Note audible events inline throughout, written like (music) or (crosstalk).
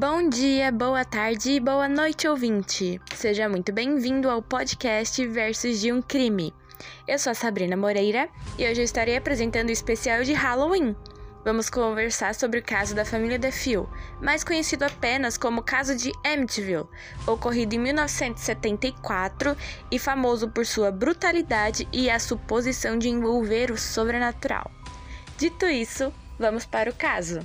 Bom dia, boa tarde e boa noite, ouvinte! Seja muito bem-vindo ao podcast Versos de um Crime. Eu sou a Sabrina Moreira e hoje eu estarei apresentando o especial de Halloween. Vamos conversar sobre o caso da família DeFeo, mais conhecido apenas como caso de Amityville, ocorrido em 1974 e famoso por sua brutalidade e a suposição de envolver o sobrenatural. Dito isso, vamos para o caso.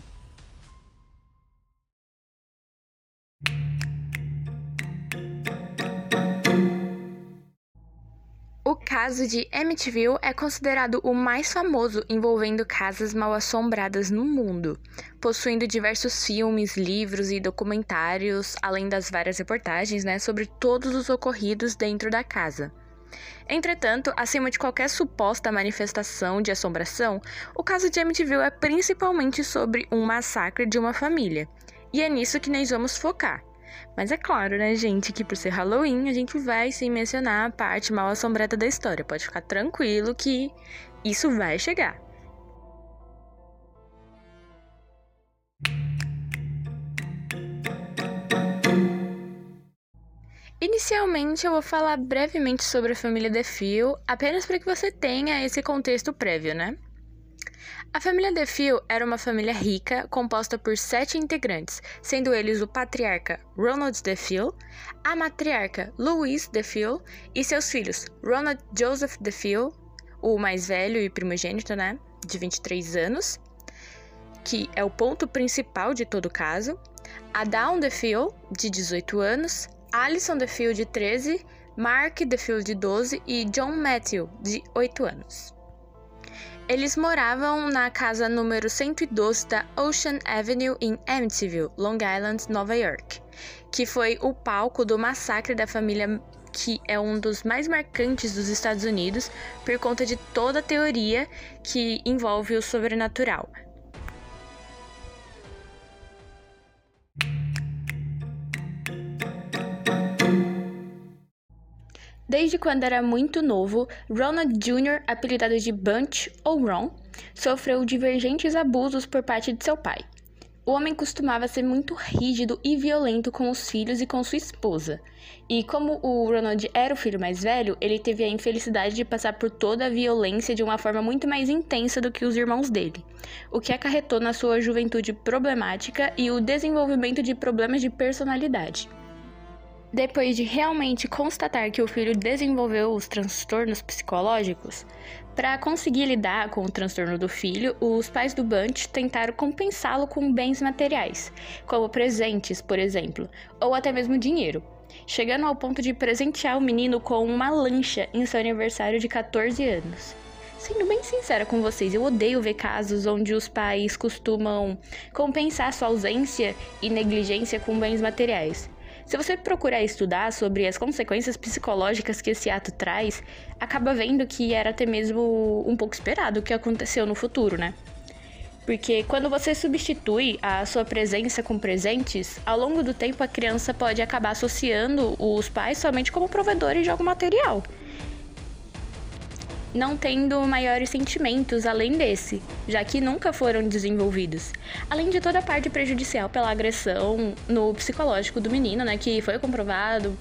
Caso de Amityville é considerado o mais famoso envolvendo casas mal assombradas no mundo, possuindo diversos filmes, livros e documentários, além das várias reportagens né, sobre todos os ocorridos dentro da casa. Entretanto, acima de qualquer suposta manifestação de assombração, o caso de Amityville é principalmente sobre um massacre de uma família, e é nisso que nós vamos focar. Mas é claro, né, gente, que por ser Halloween, a gente vai sim mencionar a parte mal assombrada da história. Pode ficar tranquilo que isso vai chegar. Inicialmente, eu vou falar brevemente sobre a família DeFeo, apenas para que você tenha esse contexto prévio, né? A família DeFeo era uma família rica, composta por sete integrantes, sendo eles o patriarca Ronald DeFeo, a matriarca Louise DeFeo e seus filhos Ronald Joseph DeFeo, o mais velho e primogênito, né, de 23 anos, que é o ponto principal de todo o caso, a Dawn de 18 anos, Alison DeFeo, de 13, Mark DeFeo, de 12 e John Matthew, de 8 anos. Eles moravam na casa número 112 da Ocean Avenue em Amityville, Long Island, Nova York, que foi o palco do massacre da família que é um dos mais marcantes dos Estados Unidos por conta de toda a teoria que envolve o sobrenatural. Desde quando era muito novo, Ronald Jr., apelidado de Bunch ou Ron, sofreu divergentes abusos por parte de seu pai. O homem costumava ser muito rígido e violento com os filhos e com sua esposa. E como o Ronald era o filho mais velho, ele teve a infelicidade de passar por toda a violência de uma forma muito mais intensa do que os irmãos dele, o que acarretou na sua juventude problemática e o desenvolvimento de problemas de personalidade. Depois de realmente constatar que o filho desenvolveu os transtornos psicológicos, para conseguir lidar com o transtorno do filho, os pais do Bunch tentaram compensá-lo com bens materiais, como presentes, por exemplo, ou até mesmo dinheiro, chegando ao ponto de presentear o menino com uma lancha em seu aniversário de 14 anos. Sendo bem sincera com vocês, eu odeio ver casos onde os pais costumam compensar sua ausência e negligência com bens materiais. Se você procurar estudar sobre as consequências psicológicas que esse ato traz, acaba vendo que era até mesmo um pouco esperado o que aconteceu no futuro, né? Porque quando você substitui a sua presença com presentes, ao longo do tempo a criança pode acabar associando os pais somente como provedores de algum material não tendo maiores sentimentos além desse, já que nunca foram desenvolvidos. Além de toda a parte prejudicial pela agressão no psicológico do menino, né, que foi comprovado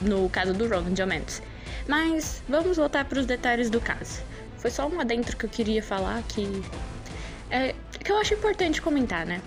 no caso do Ron Diamantes. Mas vamos voltar para os detalhes do caso. Foi só um adentro que eu queria falar que é, que eu acho importante comentar, né?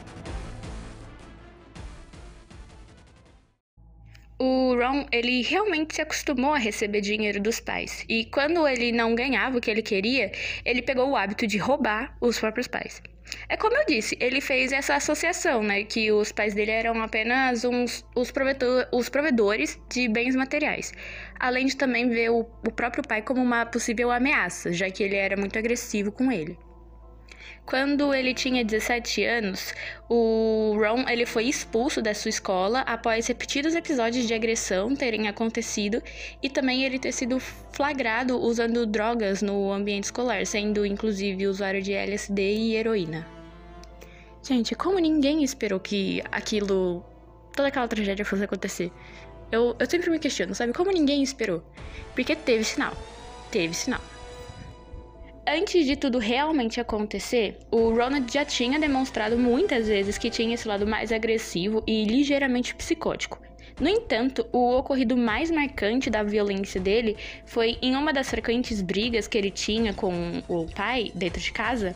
O Ron, ele realmente se acostumou a receber dinheiro dos pais. E quando ele não ganhava o que ele queria, ele pegou o hábito de roubar os próprios pais. É como eu disse, ele fez essa associação, né? Que os pais dele eram apenas uns, os, provedor, os provedores de bens materiais. Além de também ver o, o próprio pai como uma possível ameaça, já que ele era muito agressivo com ele. Quando ele tinha 17 anos, o Ron ele foi expulso da sua escola após repetidos episódios de agressão terem acontecido e também ele ter sido flagrado usando drogas no ambiente escolar, sendo inclusive usuário de LSD e heroína. Gente, como ninguém esperou que aquilo, toda aquela tragédia fosse acontecer? Eu, eu sempre me questiono, sabe? Como ninguém esperou? Porque teve sinal. Teve sinal. Antes de tudo realmente acontecer, o Ronald já tinha demonstrado muitas vezes que tinha esse lado mais agressivo e ligeiramente psicótico. No entanto, o ocorrido mais marcante da violência dele foi em uma das frequentes brigas que ele tinha com o pai dentro de casa.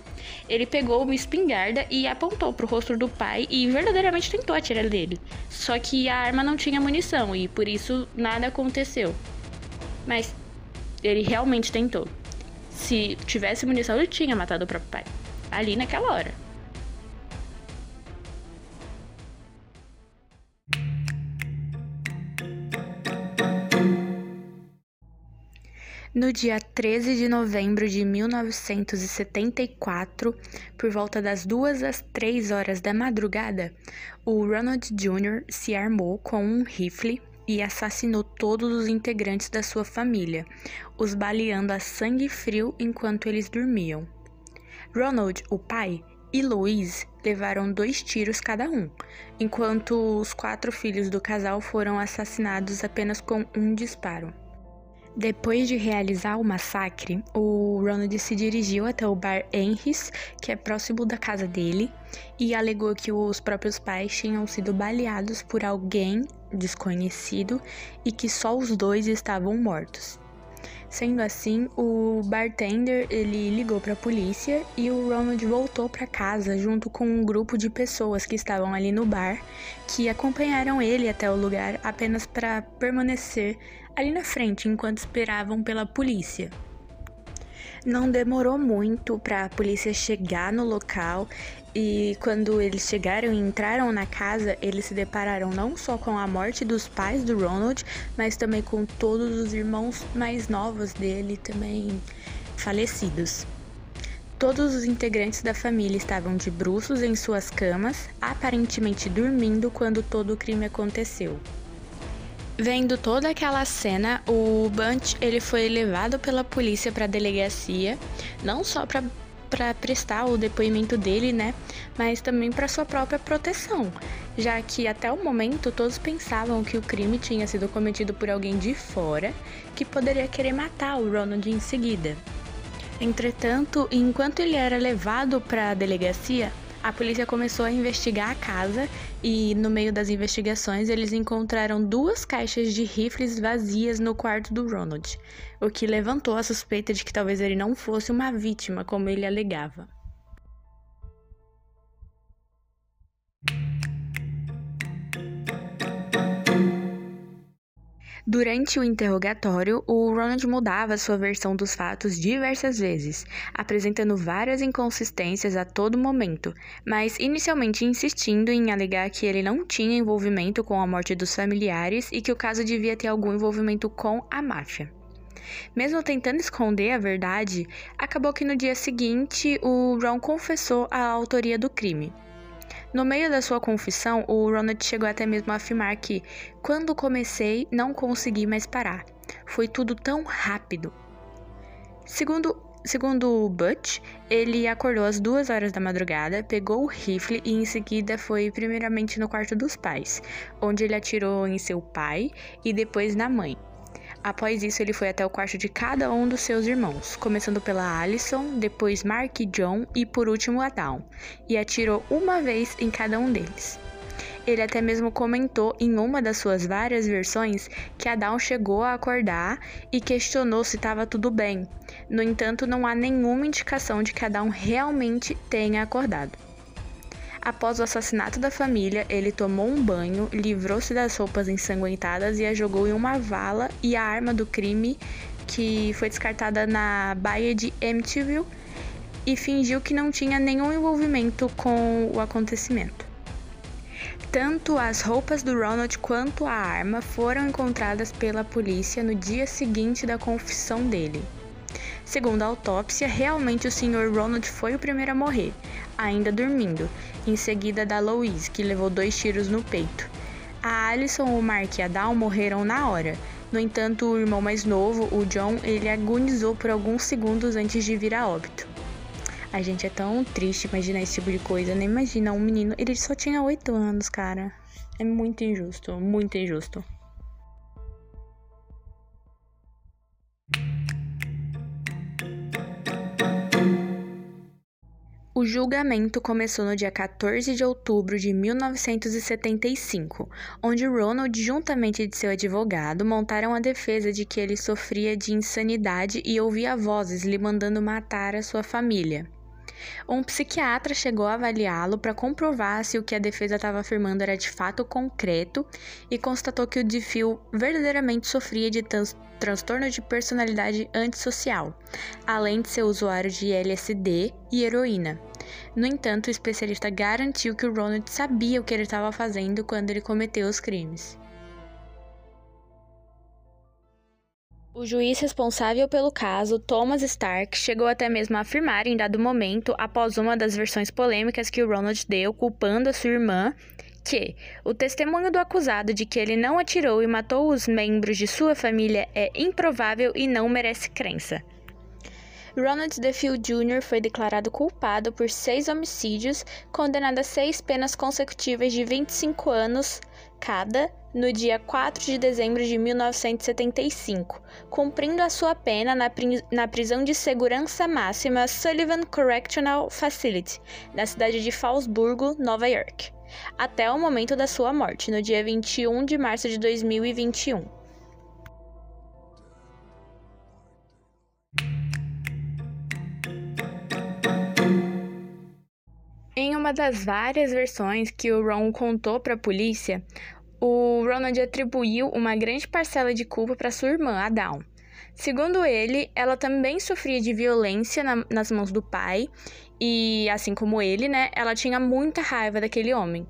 Ele pegou uma espingarda e apontou para o rosto do pai e verdadeiramente tentou atirar dele. Só que a arma não tinha munição e por isso nada aconteceu. Mas ele realmente tentou. Se tivesse munição, ele tinha matado o próprio pai. Ali naquela hora. No dia 13 de novembro de 1974, por volta das duas às três horas da madrugada, o Ronald Jr. se armou com um rifle e assassinou todos os integrantes da sua família, os baleando a sangue frio enquanto eles dormiam. Ronald, o pai, e Louise levaram dois tiros cada um, enquanto os quatro filhos do casal foram assassinados apenas com um disparo. Depois de realizar o massacre, o Ronald se dirigiu até o bar Henry's, que é próximo da casa dele, e alegou que os próprios pais tinham sido baleados por alguém desconhecido e que só os dois estavam mortos. Sendo assim, o bartender ele ligou para a polícia e o Ronald voltou para casa junto com um grupo de pessoas que estavam ali no bar, que acompanharam ele até o lugar apenas para permanecer ali na frente enquanto esperavam pela polícia. Não demorou muito para a polícia chegar no local e quando eles chegaram e entraram na casa, eles se depararam não só com a morte dos pais do Ronald, mas também com todos os irmãos mais novos dele também falecidos. Todos os integrantes da família estavam de bruços em suas camas, aparentemente dormindo quando todo o crime aconteceu. Vendo toda aquela cena, o Bunch ele foi levado pela polícia para a delegacia, não só para para prestar o depoimento dele, né? Mas também para sua própria proteção, já que até o momento todos pensavam que o crime tinha sido cometido por alguém de fora que poderia querer matar o Ronald em seguida. Entretanto, enquanto ele era levado para a delegacia, a polícia começou a investigar a casa e, no meio das investigações, eles encontraram duas caixas de rifles vazias no quarto do Ronald, o que levantou a suspeita de que talvez ele não fosse uma vítima, como ele alegava. Durante o interrogatório, o Ronald mudava sua versão dos fatos diversas vezes, apresentando várias inconsistências a todo momento, mas inicialmente insistindo em alegar que ele não tinha envolvimento com a morte dos familiares e que o caso devia ter algum envolvimento com a máfia. Mesmo tentando esconder a verdade, acabou que no dia seguinte o Ron confessou a autoria do crime. No meio da sua confissão, o Ronald chegou até mesmo a afirmar que, quando comecei, não consegui mais parar. Foi tudo tão rápido. Segundo Segundo Butch, ele acordou às duas horas da madrugada, pegou o rifle e em seguida foi primeiramente no quarto dos pais, onde ele atirou em seu pai e depois na mãe. Após isso, ele foi até o quarto de cada um dos seus irmãos, começando pela Alison, depois Mark e John e por último a Dawn, e atirou uma vez em cada um deles. Ele até mesmo comentou em uma das suas várias versões que a Dawn chegou a acordar e questionou se estava tudo bem. No entanto, não há nenhuma indicação de que a Dawn realmente tenha acordado. Após o assassinato da família, ele tomou um banho, livrou-se das roupas ensanguentadas e a jogou em uma vala e a arma do crime, que foi descartada na baía de Amityville, e fingiu que não tinha nenhum envolvimento com o acontecimento. Tanto as roupas do Ronald quanto a arma foram encontradas pela polícia no dia seguinte da confissão dele. Segundo a autópsia, realmente o Sr. Ronald foi o primeiro a morrer, ainda dormindo, em seguida da Louise, que levou dois tiros no peito. A Alison, o Mark e a Dawn morreram na hora. No entanto, o irmão mais novo, o John, ele agonizou por alguns segundos antes de vir a óbito. A gente é tão triste imaginar esse tipo de coisa, né? Imagina um menino, ele só tinha oito anos, cara. É muito injusto, muito injusto. Julgamento começou no dia 14 de outubro de 1975, onde Ronald, juntamente de seu advogado, montaram a defesa de que ele sofria de insanidade e ouvia vozes lhe mandando matar a sua família. Um psiquiatra chegou a avaliá-lo para comprovar se o que a defesa estava afirmando era de fato concreto e constatou que o DeFeo verdadeiramente sofria de transtorno de personalidade antissocial, além de ser usuário de LSD e heroína. No entanto, o especialista garantiu que o Ronald sabia o que ele estava fazendo quando ele cometeu os crimes. O juiz responsável pelo caso, Thomas Stark, chegou até mesmo a afirmar em dado momento, após uma das versões polêmicas que o Ronald deu culpando a sua irmã, que o testemunho do acusado de que ele não atirou e matou os membros de sua família é improvável e não merece crença. Ronald DeFeo Jr. foi declarado culpado por seis homicídios, condenado a seis penas consecutivas de 25 anos cada no dia 4 de dezembro de 1975, cumprindo a sua pena na, pri na prisão de segurança máxima Sullivan Correctional Facility, na cidade de Fallsburgo, Nova York, até o momento da sua morte, no dia 21 de março de 2021. Das várias versões que o Ron contou para a polícia, o Ronald atribuiu uma grande parcela de culpa para sua irmã, a Dawn. Segundo ele, ela também sofria de violência na, nas mãos do pai e, assim como ele, né, ela tinha muita raiva daquele homem.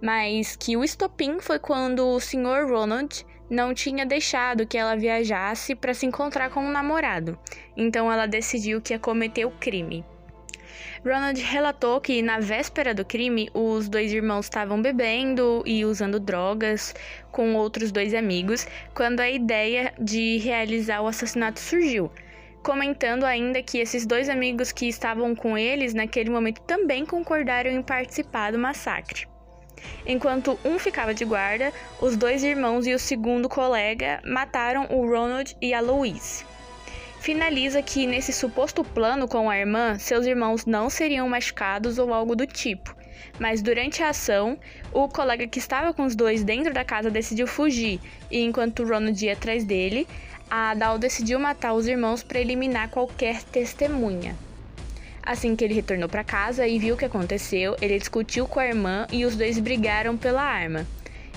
Mas que o estopim foi quando o Sr. Ronald não tinha deixado que ela viajasse para se encontrar com um namorado. Então ela decidiu que ia cometer o crime. Ronald relatou que na véspera do crime, os dois irmãos estavam bebendo e usando drogas com outros dois amigos, quando a ideia de realizar o assassinato surgiu. Comentando ainda que esses dois amigos que estavam com eles naquele momento também concordaram em participar do massacre. Enquanto um ficava de guarda, os dois irmãos e o segundo colega mataram o Ronald e a Louise finaliza que nesse suposto plano com a irmã, seus irmãos não seriam machucados ou algo do tipo. Mas durante a ação, o colega que estava com os dois dentro da casa decidiu fugir, e enquanto Ronald ia atrás dele, a Dal decidiu matar os irmãos para eliminar qualquer testemunha. Assim que ele retornou para casa e viu o que aconteceu, ele discutiu com a irmã e os dois brigaram pela arma.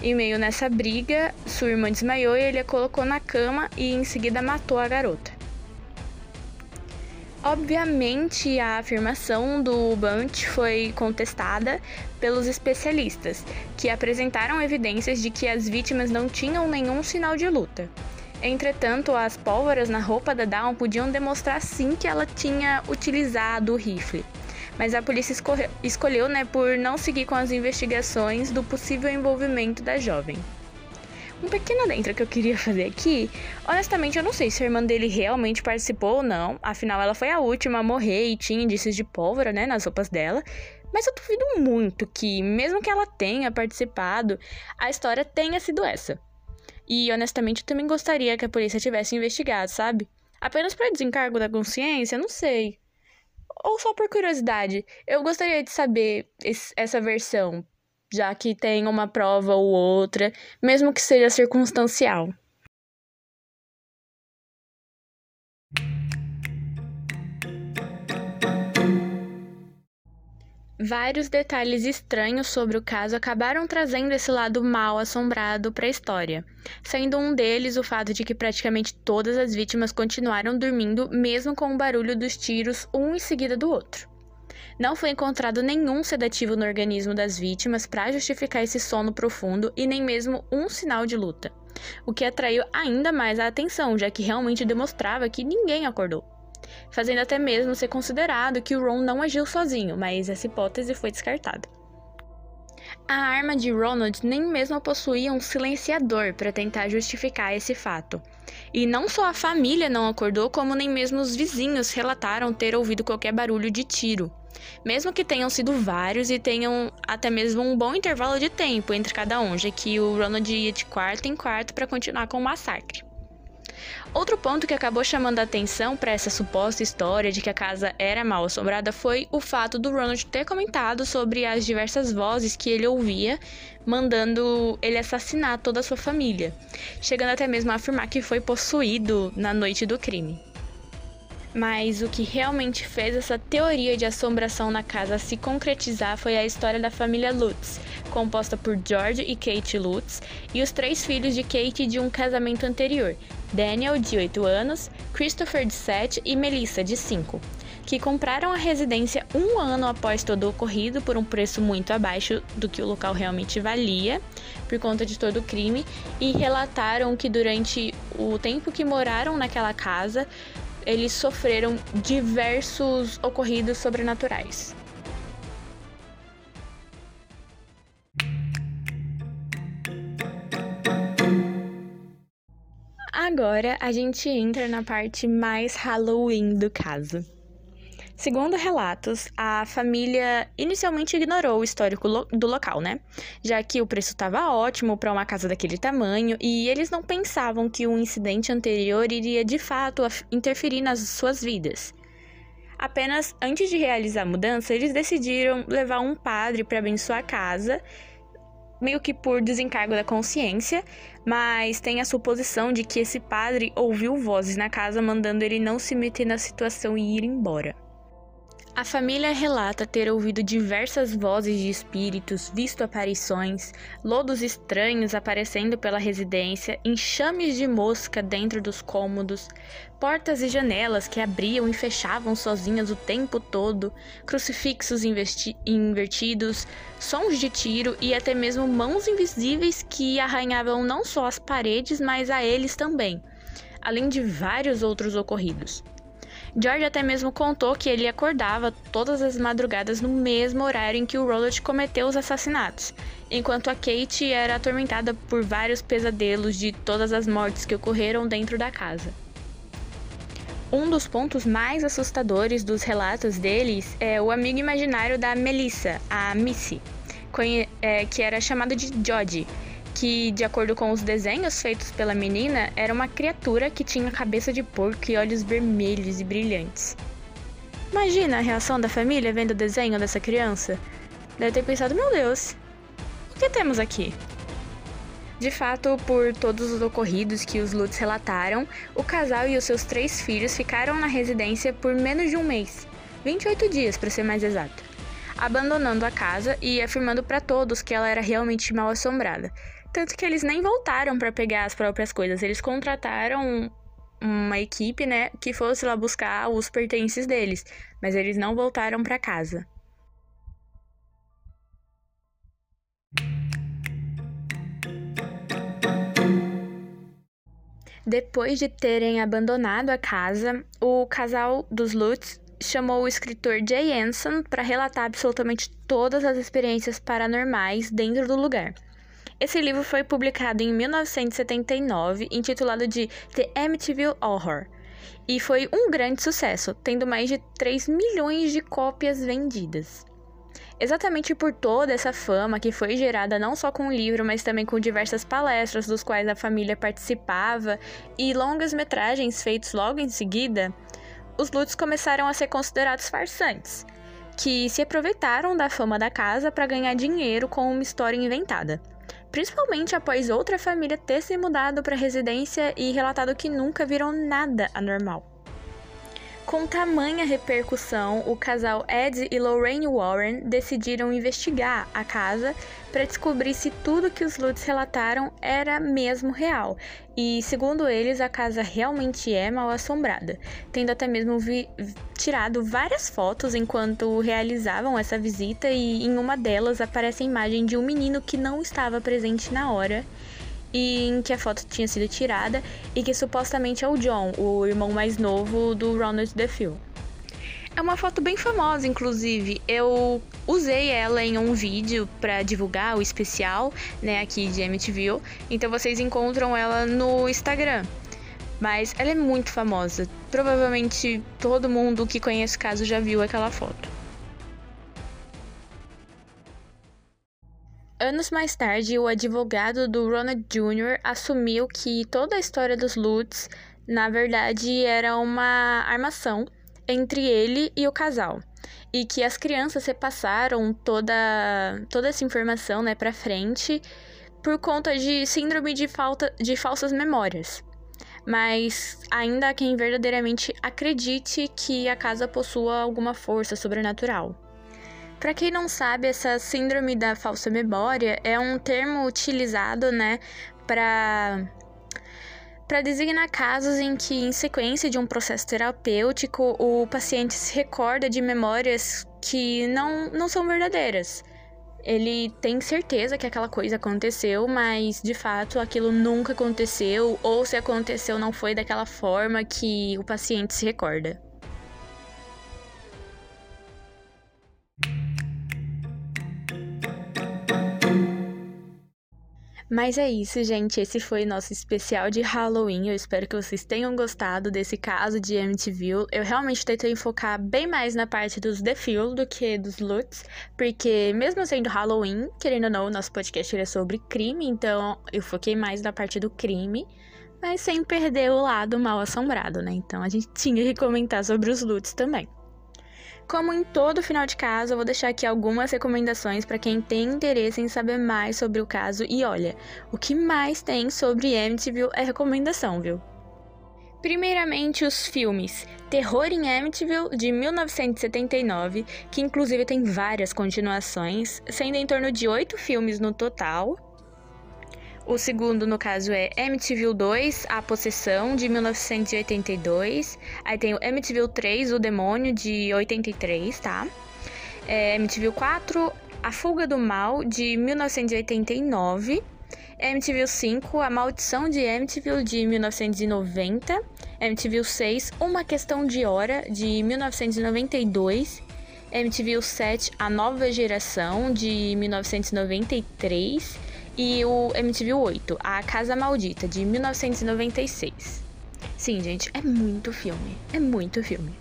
E meio nessa briga, sua irmã desmaiou e ele a colocou na cama e em seguida matou a garota. Obviamente, a afirmação do Bunt foi contestada pelos especialistas, que apresentaram evidências de que as vítimas não tinham nenhum sinal de luta. Entretanto, as pólvoras na roupa da Dawn podiam demonstrar sim que ela tinha utilizado o rifle. Mas a polícia escolheu né, por não seguir com as investigações do possível envolvimento da jovem. Um pequeno adentro que eu queria fazer aqui, honestamente eu não sei se a irmã dele realmente participou ou não, afinal ela foi a última a morrer e tinha indícios de pólvora, né, nas roupas dela. Mas eu duvido muito que, mesmo que ela tenha participado, a história tenha sido essa. E honestamente eu também gostaria que a polícia tivesse investigado, sabe? Apenas para desencargo da consciência, não sei. Ou só por curiosidade, eu gostaria de saber esse, essa versão já que tem uma prova ou outra, mesmo que seja circunstancial. Vários detalhes estranhos sobre o caso acabaram trazendo esse lado mal assombrado para a história, sendo um deles o fato de que praticamente todas as vítimas continuaram dormindo, mesmo com o barulho dos tiros um em seguida do outro. Não foi encontrado nenhum sedativo no organismo das vítimas para justificar esse sono profundo e nem mesmo um sinal de luta, o que atraiu ainda mais a atenção, já que realmente demonstrava que ninguém acordou. Fazendo até mesmo ser considerado que o Ron não agiu sozinho, mas essa hipótese foi descartada. A arma de Ronald nem mesmo possuía um silenciador para tentar justificar esse fato. E não só a família não acordou, como nem mesmo os vizinhos relataram ter ouvido qualquer barulho de tiro. Mesmo que tenham sido vários e tenham até mesmo um bom intervalo de tempo entre cada um, já que o Ronald ia de quarto em quarto para continuar com o massacre. Outro ponto que acabou chamando a atenção para essa suposta história de que a casa era mal assombrada foi o fato do Ronald ter comentado sobre as diversas vozes que ele ouvia, mandando ele assassinar toda a sua família, chegando até mesmo a afirmar que foi possuído na noite do crime. Mas o que realmente fez essa teoria de assombração na casa se concretizar foi a história da família Lutz, composta por George e Kate Lutz, e os três filhos de Kate de um casamento anterior: Daniel, de 8 anos, Christopher, de 7 e Melissa, de 5, que compraram a residência um ano após todo o ocorrido por um preço muito abaixo do que o local realmente valia, por conta de todo o crime, e relataram que durante o tempo que moraram naquela casa, eles sofreram diversos ocorridos sobrenaturais. Agora a gente entra na parte mais Halloween do caso. Segundo relatos, a família inicialmente ignorou o histórico lo do local, né? Já que o preço estava ótimo para uma casa daquele tamanho e eles não pensavam que um incidente anterior iria de fato interferir nas suas vidas. Apenas antes de realizar a mudança, eles decidiram levar um padre para abençoar a casa, meio que por desencargo da consciência, mas tem a suposição de que esse padre ouviu vozes na casa mandando ele não se meter na situação e ir embora. A família relata ter ouvido diversas vozes de espíritos, visto aparições, lodos estranhos aparecendo pela residência, enxames de mosca dentro dos cômodos, portas e janelas que abriam e fechavam sozinhas o tempo todo, crucifixos invertidos, sons de tiro e até mesmo mãos invisíveis que arranhavam não só as paredes, mas a eles também, além de vários outros ocorridos. George até mesmo contou que ele acordava todas as madrugadas no mesmo horário em que o Roland cometeu os assassinatos, enquanto a Kate era atormentada por vários pesadelos de todas as mortes que ocorreram dentro da casa. Um dos pontos mais assustadores dos relatos deles é o amigo imaginário da Melissa, a Missy, é, que era chamado de Jodie, que, de acordo com os desenhos feitos pela menina, era uma criatura que tinha cabeça de porco e olhos vermelhos e brilhantes. Imagina a reação da família vendo o desenho dessa criança. Deve ter pensado: meu Deus, o que temos aqui? De fato, por todos os ocorridos que os Lutz relataram, o casal e os seus três filhos ficaram na residência por menos de um mês 28 dias, para ser mais exato abandonando a casa e afirmando para todos que ela era realmente mal assombrada, tanto que eles nem voltaram para pegar as próprias coisas. Eles contrataram uma equipe, né, que fosse lá buscar os pertences deles, mas eles não voltaram para casa. Depois de terem abandonado a casa, o casal dos Lutz chamou o escritor Jay Anson para relatar absolutamente todas as experiências paranormais dentro do lugar. Esse livro foi publicado em 1979, intitulado de The Amityville Horror, e foi um grande sucesso, tendo mais de 3 milhões de cópias vendidas. Exatamente por toda essa fama que foi gerada não só com o livro, mas também com diversas palestras dos quais a família participava e longas metragens feitos logo em seguida, os Lutz começaram a ser considerados farsantes, que se aproveitaram da fama da casa para ganhar dinheiro com uma história inventada principalmente após outra família ter se mudado para a residência e relatado que nunca viram nada anormal. Com tamanha repercussão, o casal Ed e Lorraine Warren decidiram investigar a casa para descobrir se tudo que os Lutz relataram era mesmo real. E, segundo eles, a casa realmente é mal assombrada, tendo até mesmo tirado várias fotos enquanto realizavam essa visita, e em uma delas aparece a imagem de um menino que não estava presente na hora e em que a foto tinha sido tirada e que supostamente é o John, o irmão mais novo do Ronald DeFeo. É uma foto bem famosa, inclusive. Eu usei ela em um vídeo para divulgar o especial, né, aqui de MTV. Então vocês encontram ela no Instagram. Mas ela é muito famosa. Provavelmente todo mundo que conhece o caso já viu aquela foto. Anos mais tarde, o advogado do Ronald Jr. assumiu que toda a história dos Lutz na verdade era uma armação entre ele e o casal. E que as crianças repassaram toda, toda essa informação né, para frente por conta de síndrome de, falta, de falsas memórias. Mas ainda há quem verdadeiramente acredite que a casa possua alguma força sobrenatural. Para quem não sabe, essa síndrome da falsa memória é um termo utilizado, né, para para designar casos em que, em sequência de um processo terapêutico, o paciente se recorda de memórias que não, não são verdadeiras. Ele tem certeza que aquela coisa aconteceu, mas de fato aquilo nunca aconteceu, ou se aconteceu, não foi daquela forma que o paciente se recorda. Mas é isso, gente. Esse foi nosso especial de Halloween. Eu espero que vocês tenham gostado desse caso de Amityville. Eu realmente tentei focar bem mais na parte dos Feel do que dos Lutz, porque mesmo sendo Halloween, querendo ou não, nosso podcast é sobre crime, então eu foquei mais na parte do crime mas sem perder o lado mal assombrado, né? Então a gente (laughs) tinha que comentar sobre os Lutz também. Como em todo final de caso, eu vou deixar aqui algumas recomendações para quem tem interesse em saber mais sobre o caso. E olha, o que mais tem sobre Amityville é recomendação, viu? Primeiramente, os filmes Terror em Amityville, de 1979, que inclusive tem várias continuações, sendo em torno de oito filmes no total, o segundo, no caso, é Amityville 2, A Possessão, de 1982. Aí tem o Amityville 3, O Demônio, de 83, tá? É, Amityville 4, A Fuga do Mal, de 1989. Amityville 5, A Maldição de Amityville, de 1990. Amityville 6, Uma Questão de Hora, de 1992. Amityville 7, A Nova Geração, de 1993 e o MTV 8, A Casa Maldita, de 1996. Sim, gente, é muito filme. É muito filme.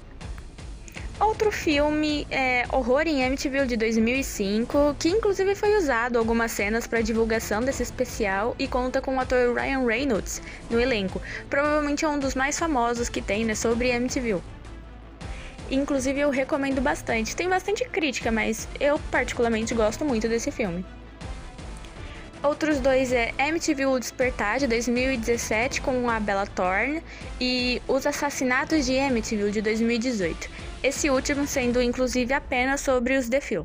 Outro filme é Horror em MTV de 2005, que inclusive foi usado algumas cenas para divulgação desse especial e conta com o ator Ryan Reynolds no elenco. Provavelmente é um dos mais famosos que tem né, sobre MTV. Inclusive eu recomendo bastante. Tem bastante crítica, mas eu particularmente gosto muito desse filme. Outros dois é MTV O Despertar, de 2017, com a Bella Thorne, e Os Assassinatos de Amityville, de 2018. Esse último sendo, inclusive, apenas sobre os The Phil.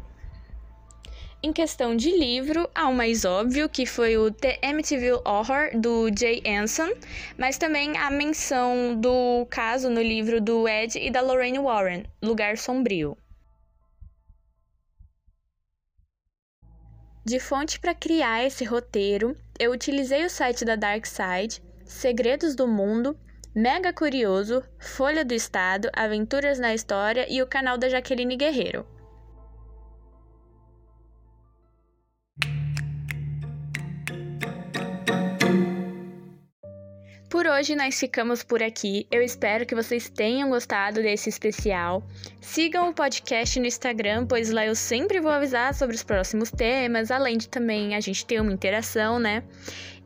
Em questão de livro, há o mais óbvio, que foi o The Amityville Horror, do Jay Anson, mas também a menção do caso no livro do Ed e da Lorraine Warren, Lugar Sombrio. De fonte para criar esse roteiro, eu utilizei o site da Dark Side, Segredos do Mundo, Mega Curioso, Folha do Estado, Aventuras na História e o canal da Jaqueline Guerreiro. Por hoje nós ficamos por aqui. Eu espero que vocês tenham gostado desse especial. Sigam o podcast no Instagram, pois lá eu sempre vou avisar sobre os próximos temas, além de também a gente ter uma interação, né?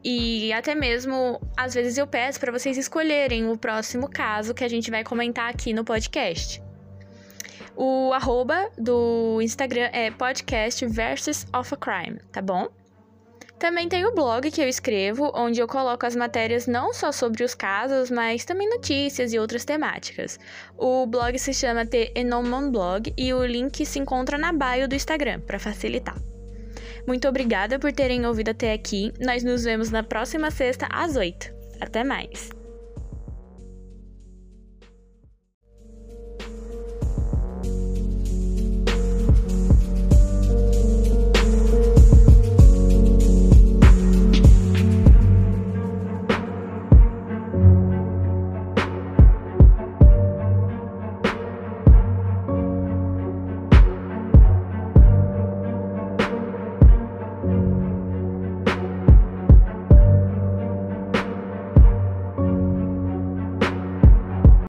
E até mesmo, às vezes eu peço para vocês escolherem o próximo caso que a gente vai comentar aqui no podcast. O arroba do Instagram é podcast versus of a crime, tá bom? Também tem o blog que eu escrevo, onde eu coloco as matérias não só sobre os casos, mas também notícias e outras temáticas. O blog se chama The Enomon Blog e o link se encontra na bio do Instagram, para facilitar. Muito obrigada por terem ouvido até aqui. Nós nos vemos na próxima sexta às 8. Até mais!